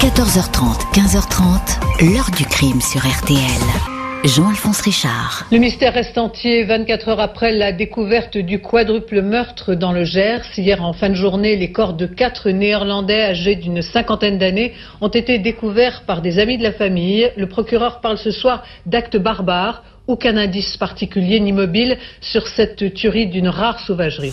14h30, 15h30, l'heure du crime sur RTL. Jean-Alphonse Richard. Le mystère reste entier 24 heures après la découverte du quadruple meurtre dans le Gers. Hier en fin de journée, les corps de quatre Néerlandais âgés d'une cinquantaine d'années ont été découverts par des amis de la famille. Le procureur parle ce soir d'actes barbares. Aucun indice particulier ni mobile sur cette tuerie d'une rare sauvagerie.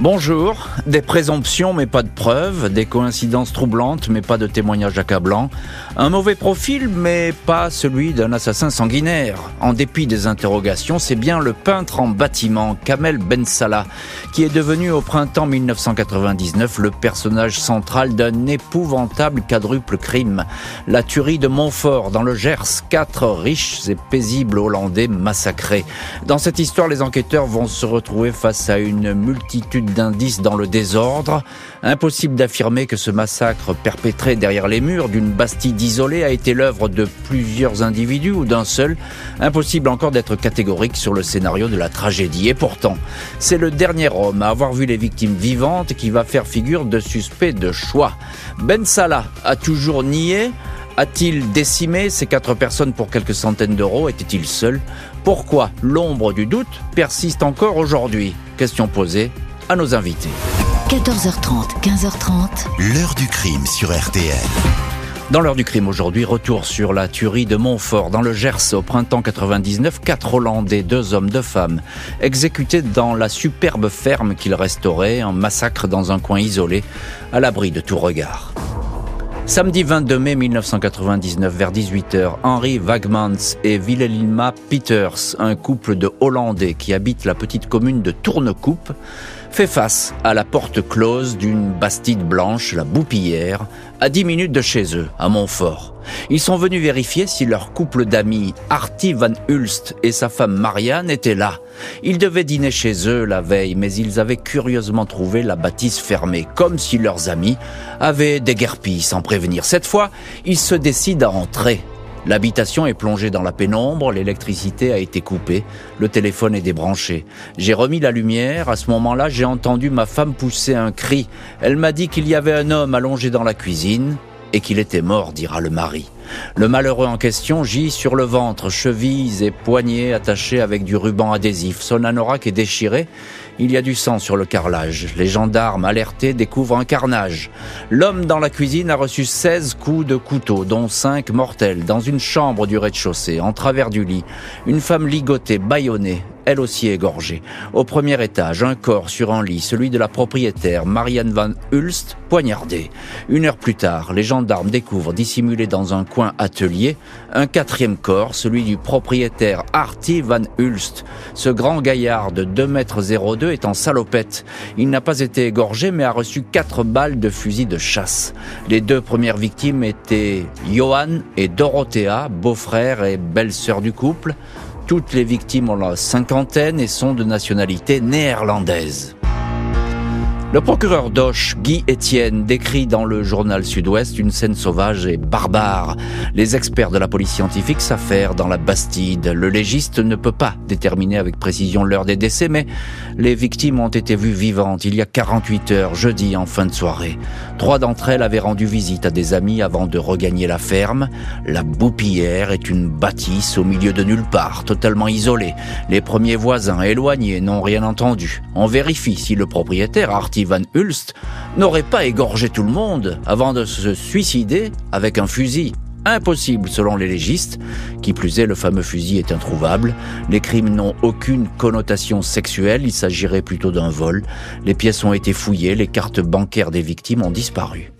Bonjour, des présomptions mais pas de preuves, des coïncidences troublantes mais pas de témoignages accablants, un mauvais profil mais pas celui d'un assassin sanguinaire. En dépit des interrogations, c'est bien le peintre en bâtiment Kamel Ben Salah qui est devenu au printemps 1999 le personnage central d'un épouvantable quadruple crime. La tuerie de Montfort dans le Gers, quatre riches et paisibles Hollandais massacrés. Dans cette histoire, les enquêteurs vont se retrouver face à une multitude d'indices dans le désordre. Impossible d'affirmer que ce massacre perpétré derrière les murs d'une Bastide isolée a été l'œuvre de plusieurs individus ou d'un seul. Impossible encore d'être catégorique sur le scénario de la tragédie. Et pourtant, c'est le dernier homme à avoir vu les victimes vivantes qui va faire figure de suspect de choix. Ben Salah a toujours nié a-t-il décimé ces quatre personnes pour quelques centaines d'euros? Était-il seul? Pourquoi l'ombre du doute persiste encore aujourd'hui? Question posée à nos invités. 14h30, 15h30. L'heure du crime sur RTL. Dans l'heure du crime aujourd'hui, retour sur la tuerie de Montfort dans le Gers au printemps 99. Quatre Hollandais, deux hommes, deux femmes, exécutés dans la superbe ferme qu'ils restauraient, en massacre dans un coin isolé, à l'abri de tout regard. Samedi 22 mai 1999, vers 18h, Henri Wagmans et Wilhelmina Peters, un couple de Hollandais qui habitent la petite commune de Tournecoupe, fait face à la porte close d'une bastide blanche, la Boupillière, à 10 minutes de chez eux, à Montfort. Ils sont venus vérifier si leur couple d'amis, Artie Van Hulst et sa femme Marianne, étaient là. Ils devaient dîner chez eux la veille, mais ils avaient curieusement trouvé la bâtisse fermée, comme si leurs amis avaient déguerpi sans prévenir. Cette fois, ils se décident à entrer. L'habitation est plongée dans la pénombre, l'électricité a été coupée, le téléphone est débranché. J'ai remis la lumière, à ce moment-là j'ai entendu ma femme pousser un cri. Elle m'a dit qu'il y avait un homme allongé dans la cuisine et qu'il était mort, dira le mari. Le malheureux en question gît sur le ventre, chevilles et poignets attachés avec du ruban adhésif. Son anorak est déchiré il y a du sang sur le carrelage. Les gendarmes alertés découvrent un carnage. L'homme dans la cuisine a reçu 16 coups de couteau, dont 5 mortels, dans une chambre du rez-de-chaussée, en travers du lit. Une femme ligotée, bâillonnée, elle aussi égorgée. Au premier étage, un corps sur un lit, celui de la propriétaire, Marianne Van Hulst, poignardée. Une heure plus tard, les gendarmes découvrent, dissimulé dans un coin atelier, un quatrième corps, celui du propriétaire Artie Van Hulst. Ce grand gaillard de 2 mètres 02 est en salopette. Il n'a pas été égorgé, mais a reçu quatre balles de fusil de chasse. Les deux premières victimes étaient Johan et Dorothea, beau-frère et belle-sœur du couple. Toutes les victimes ont la cinquantaine et sont de nationalité néerlandaise. Le procureur d'Auch, Guy Etienne, décrit dans le journal Sud-Ouest une scène sauvage et barbare. Les experts de la police scientifique s'affairent dans la Bastide. Le légiste ne peut pas déterminer avec précision l'heure des décès, mais les victimes ont été vues vivantes il y a 48 heures, jeudi en fin de soirée. Trois d'entre elles avaient rendu visite à des amis avant de regagner la ferme. La Boupillière est une bâtisse au milieu de nulle part, totalement isolée. Les premiers voisins éloignés n'ont rien entendu. On vérifie si le propriétaire, Artie Van Hulst n'aurait pas égorgé tout le monde avant de se suicider avec un fusil. Impossible selon les légistes. Qui plus est, le fameux fusil est introuvable. Les crimes n'ont aucune connotation sexuelle, il s'agirait plutôt d'un vol. Les pièces ont été fouillées, les cartes bancaires des victimes ont disparu.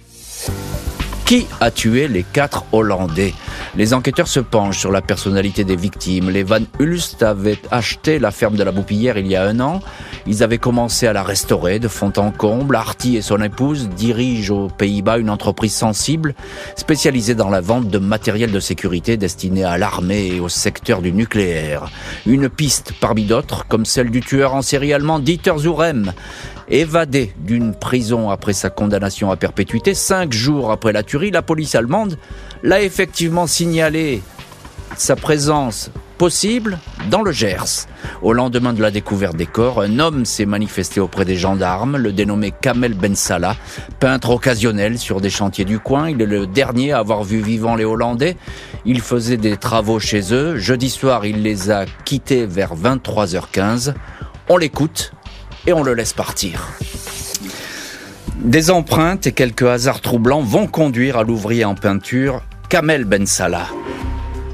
Qui a tué les quatre Hollandais? Les enquêteurs se penchent sur la personnalité des victimes. Les Van Hulst avaient acheté la ferme de la Boupillière il y a un an. Ils avaient commencé à la restaurer de fond en comble. Artie et son épouse dirigent aux Pays-Bas une entreprise sensible spécialisée dans la vente de matériel de sécurité destiné à l'armée et au secteur du nucléaire. Une piste parmi d'autres, comme celle du tueur en série allemand Dieter Zurem. Évadé d'une prison après sa condamnation à perpétuité, cinq jours après la tuerie, la police allemande l'a effectivement signalé sa présence possible dans le Gers. Au lendemain de la découverte des corps, un homme s'est manifesté auprès des gendarmes, le dénommé Kamel Ben Salah, peintre occasionnel sur des chantiers du coin. Il est le dernier à avoir vu vivant les Hollandais. Il faisait des travaux chez eux. Jeudi soir, il les a quittés vers 23h15. On l'écoute et on le laisse partir. Des empreintes et quelques hasards troublants vont conduire à l'ouvrier en peinture Kamel Ben Salah.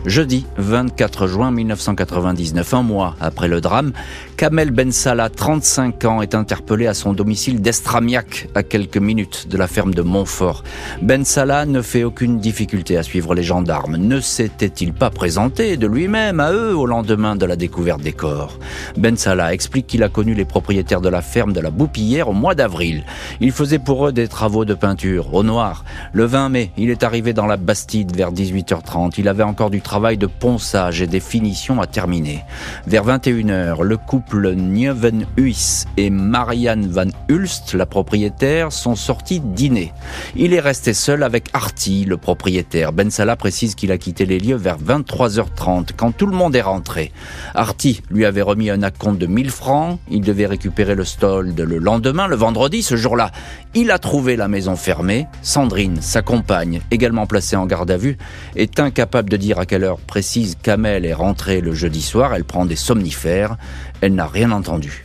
Jeudi 24 juin 1999, un mois après le drame, Kamel Ben Salah, 35 ans, est interpellé à son domicile d'Estramiac, à quelques minutes de la ferme de Montfort. Ben Salah ne fait aucune difficulté à suivre les gendarmes. Ne s'était-il pas présenté de lui-même à eux au lendemain de la découverte des corps? Ben Salah explique qu'il a connu les propriétaires de la ferme de la Boupillière au mois d'avril. Il faisait pour eux des travaux de peinture, au noir. Le 20 mai, il est arrivé dans la Bastide vers 18h30. Il avait encore du travail de ponçage et des finitions à terminer. Vers 21h, le couple Nieuwenhuis et Marianne Van Hulst, la propriétaire, sont sortis dîner. Il est resté seul avec Artie, le propriétaire. Ben Salah précise qu'il a quitté les lieux vers 23h30, quand tout le monde est rentré. Artie lui avait remis un acompte de 1000 francs. Il devait récupérer le stolde le lendemain, le vendredi. Ce jour-là, il a trouvé la maison fermée. Sandrine, sa compagne, également placée en garde à vue, est incapable de dire à heure précise Kamel est rentrée le jeudi soir. Elle prend des somnifères. Elle n'a rien entendu.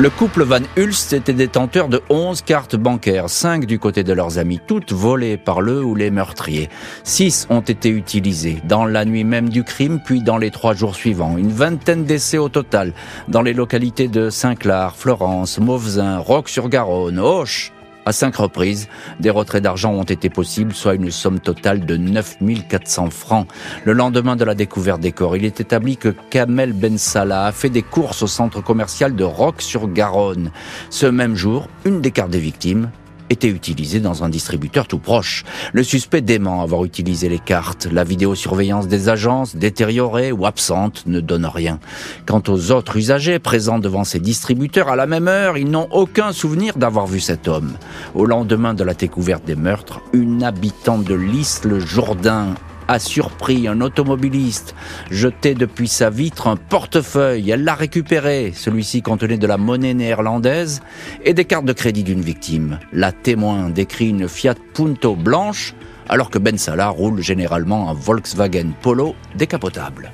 Le couple Van Hulst était détenteur de 11 cartes bancaires, 5 du côté de leurs amis, toutes volées par le ou les meurtriers. 6 ont été utilisées dans la nuit même du crime, puis dans les trois jours suivants. Une vingtaine d'essais au total dans les localités de Saint-Clar, Florence, Mauvesin, Roque-sur-Garonne, Auch, à cinq reprises, des retraits d'argent ont été possibles, soit une somme totale de 9400 francs. Le lendemain de la découverte des corps, il est établi que Kamel Ben Salah a fait des courses au centre commercial de Roque-sur-Garonne. Ce même jour, une des cartes des victimes était utilisé dans un distributeur tout proche. Le suspect dément avoir utilisé les cartes. La vidéosurveillance des agences, détériorée ou absente, ne donne rien. Quant aux autres usagers présents devant ces distributeurs à la même heure, ils n'ont aucun souvenir d'avoir vu cet homme. Au lendemain de la découverte des meurtres, une habitante de Lys-le-Jourdain a surpris un automobiliste, jeté depuis sa vitre un portefeuille. Elle l'a récupéré. Celui-ci contenait de la monnaie néerlandaise et des cartes de crédit d'une victime. La témoin décrit une Fiat Punto blanche, alors que Ben Salah roule généralement un Volkswagen Polo décapotable.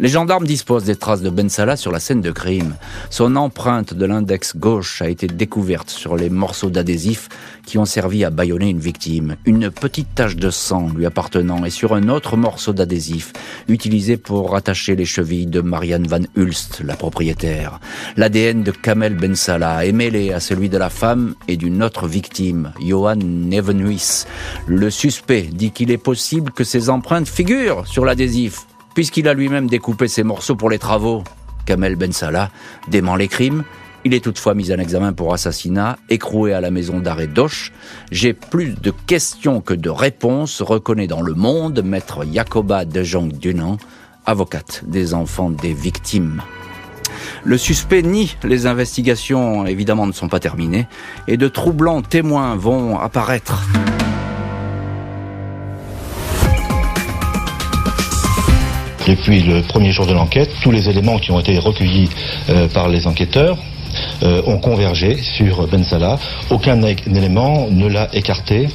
Les gendarmes disposent des traces de Ben Salah sur la scène de crime. Son empreinte de l'index gauche a été découverte sur les morceaux d'adhésif qui ont servi à bâillonner une victime. Une petite tache de sang lui appartenant est sur un autre morceau d'adhésif utilisé pour attacher les chevilles de Marianne Van Hulst, la propriétaire. L'ADN de Kamel Ben Salah est mêlé à celui de la femme et d'une autre victime, Johan Nevenhuis. Le suspect dit qu'il est possible que ces empreintes figurent sur l'adhésif puisqu'il a lui-même découpé ses morceaux pour les travaux. Kamel Ben Salah dément les crimes. Il est toutefois mis en examen pour assassinat, écroué à la maison d'arrêt d'Oche. J'ai plus de questions que de réponses, reconnaît dans le monde maître Jacoba de Jong Dunan, avocate des enfants des victimes. Le suspect nie les investigations, évidemment, ne sont pas terminées, et de troublants témoins vont apparaître. Depuis le premier jour de l'enquête, tous les éléments qui ont été recueillis euh, par les enquêteurs euh, ont convergé sur Ben Salah. Aucun élément ne l'a écarté.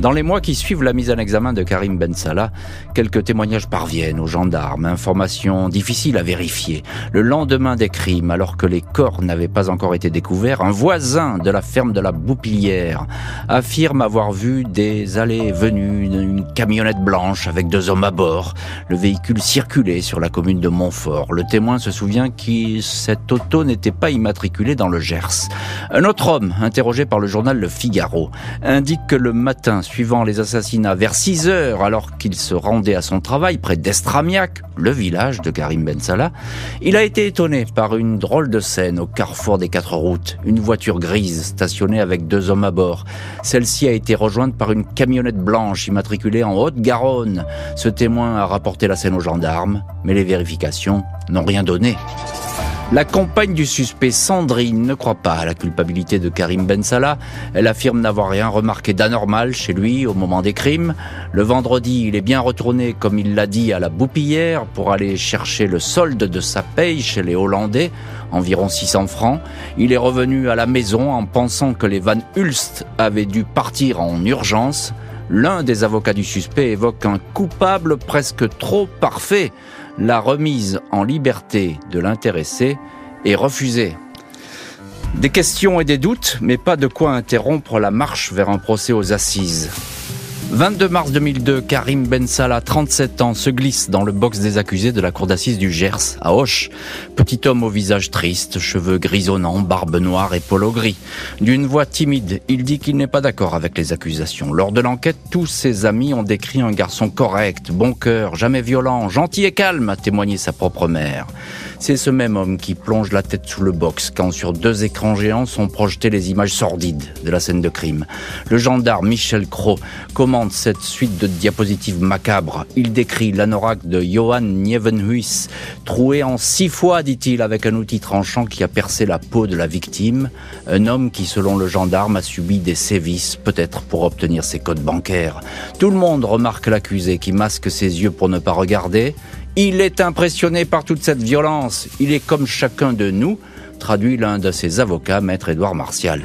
Dans les mois qui suivent la mise en examen de Karim Ben Salah, quelques témoignages parviennent aux gendarmes, informations difficiles à vérifier. Le lendemain des crimes, alors que les corps n'avaient pas encore été découverts, un voisin de la ferme de la Boupillière affirme avoir vu des allées venues, une camionnette blanche avec deux hommes à bord. Le véhicule circulait sur la commune de Montfort. Le témoin se souvient que cette auto n'était pas immatriculée dans le Gers. Un autre homme, interrogé par le journal Le Figaro, indique que le matin suivant les assassinats vers 6 heures alors qu'il se rendait à son travail près d'Estramiac, le village de Karim Ben Salah, il a été étonné par une drôle de scène au carrefour des quatre routes. Une voiture grise stationnée avec deux hommes à bord. Celle-ci a été rejointe par une camionnette blanche immatriculée en Haute-Garonne. Ce témoin a rapporté la scène aux gendarmes, mais les vérifications n'ont rien donné. La compagne du suspect Sandrine ne croit pas à la culpabilité de Karim Ben Salah. Elle affirme n'avoir rien remarqué d'anormal chez lui au moment des crimes. Le vendredi, il est bien retourné, comme il l'a dit, à la Boupillière pour aller chercher le solde de sa paye chez les Hollandais, environ 600 francs. Il est revenu à la maison en pensant que les Van Hulst avaient dû partir en urgence. L'un des avocats du suspect évoque un coupable presque trop parfait la remise en liberté de l'intéressé est refusée. Des questions et des doutes, mais pas de quoi interrompre la marche vers un procès aux assises. 22 mars 2002, Karim Ben Salah, 37 ans, se glisse dans le box des accusés de la cour d'assises du Gers, à Auch. Petit homme au visage triste, cheveux grisonnants, barbe noire et polo gris. D'une voix timide, il dit qu'il n'est pas d'accord avec les accusations. Lors de l'enquête, tous ses amis ont décrit un garçon correct, bon cœur, jamais violent, gentil et calme, a témoigné sa propre mère. C'est ce même homme qui plonge la tête sous le box quand sur deux écrans géants sont projetées les images sordides de la scène de crime. Le gendarme Michel Cros cette suite de diapositives macabres. Il décrit l'anorak de Johan Nievenhuis, troué en six fois, dit-il, avec un outil tranchant qui a percé la peau de la victime. Un homme qui, selon le gendarme, a subi des sévices, peut-être pour obtenir ses codes bancaires. Tout le monde remarque l'accusé qui masque ses yeux pour ne pas regarder. Il est impressionné par toute cette violence. Il est comme chacun de nous, traduit l'un de ses avocats, maître Édouard Martial.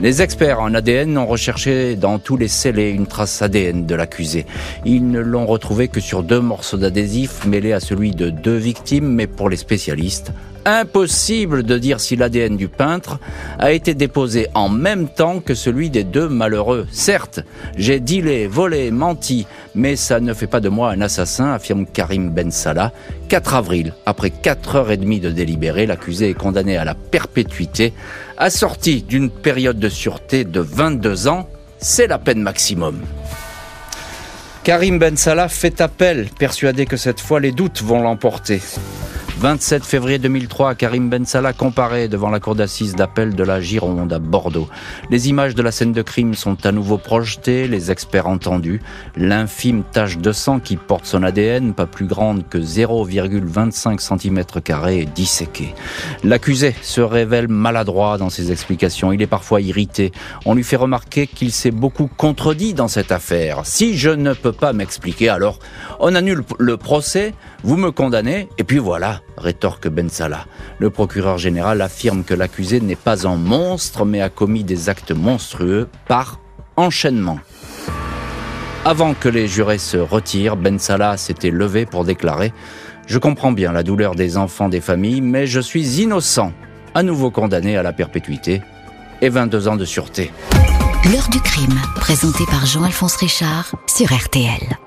Les experts en ADN ont recherché dans tous les scellés une trace ADN de l'accusé. Ils ne l'ont retrouvé que sur deux morceaux d'adhésif mêlés à celui de deux victimes, mais pour les spécialistes, impossible de dire si l'ADN du peintre a été déposé en même temps que celui des deux malheureux. Certes, j'ai dealé, volé, menti, mais ça ne fait pas de moi un assassin, affirme Karim Ben Salah. 4 avril, après 4 heures et demie de délibéré, l'accusé est condamné à la perpétuité, assorti d'une période de sûreté de 22 ans. C'est la peine maximum. Karim Ben Salah fait appel, persuadé que cette fois les doutes vont l'emporter. 27 février 2003, Karim Ben Salah comparé devant la cour d'assises d'appel de la Gironde à Bordeaux. Les images de la scène de crime sont à nouveau projetées, les experts entendus. L'infime tache de sang qui porte son ADN, pas plus grande que 0,25 cm est disséquée. L'accusé se révèle maladroit dans ses explications. Il est parfois irrité. On lui fait remarquer qu'il s'est beaucoup contredit dans cette affaire. Si je ne peux pas m'expliquer, alors on annule le procès, vous me condamnez, et puis voilà rétorque Ben Salah. Le procureur général affirme que l'accusé n'est pas un monstre, mais a commis des actes monstrueux par enchaînement. Avant que les jurés se retirent, Ben Salah s'était levé pour déclarer Je comprends bien la douleur des enfants des familles, mais je suis innocent, à nouveau condamné à la perpétuité et 22 ans de sûreté. L'heure du crime, présenté par Jean-Alphonse Richard sur RTL.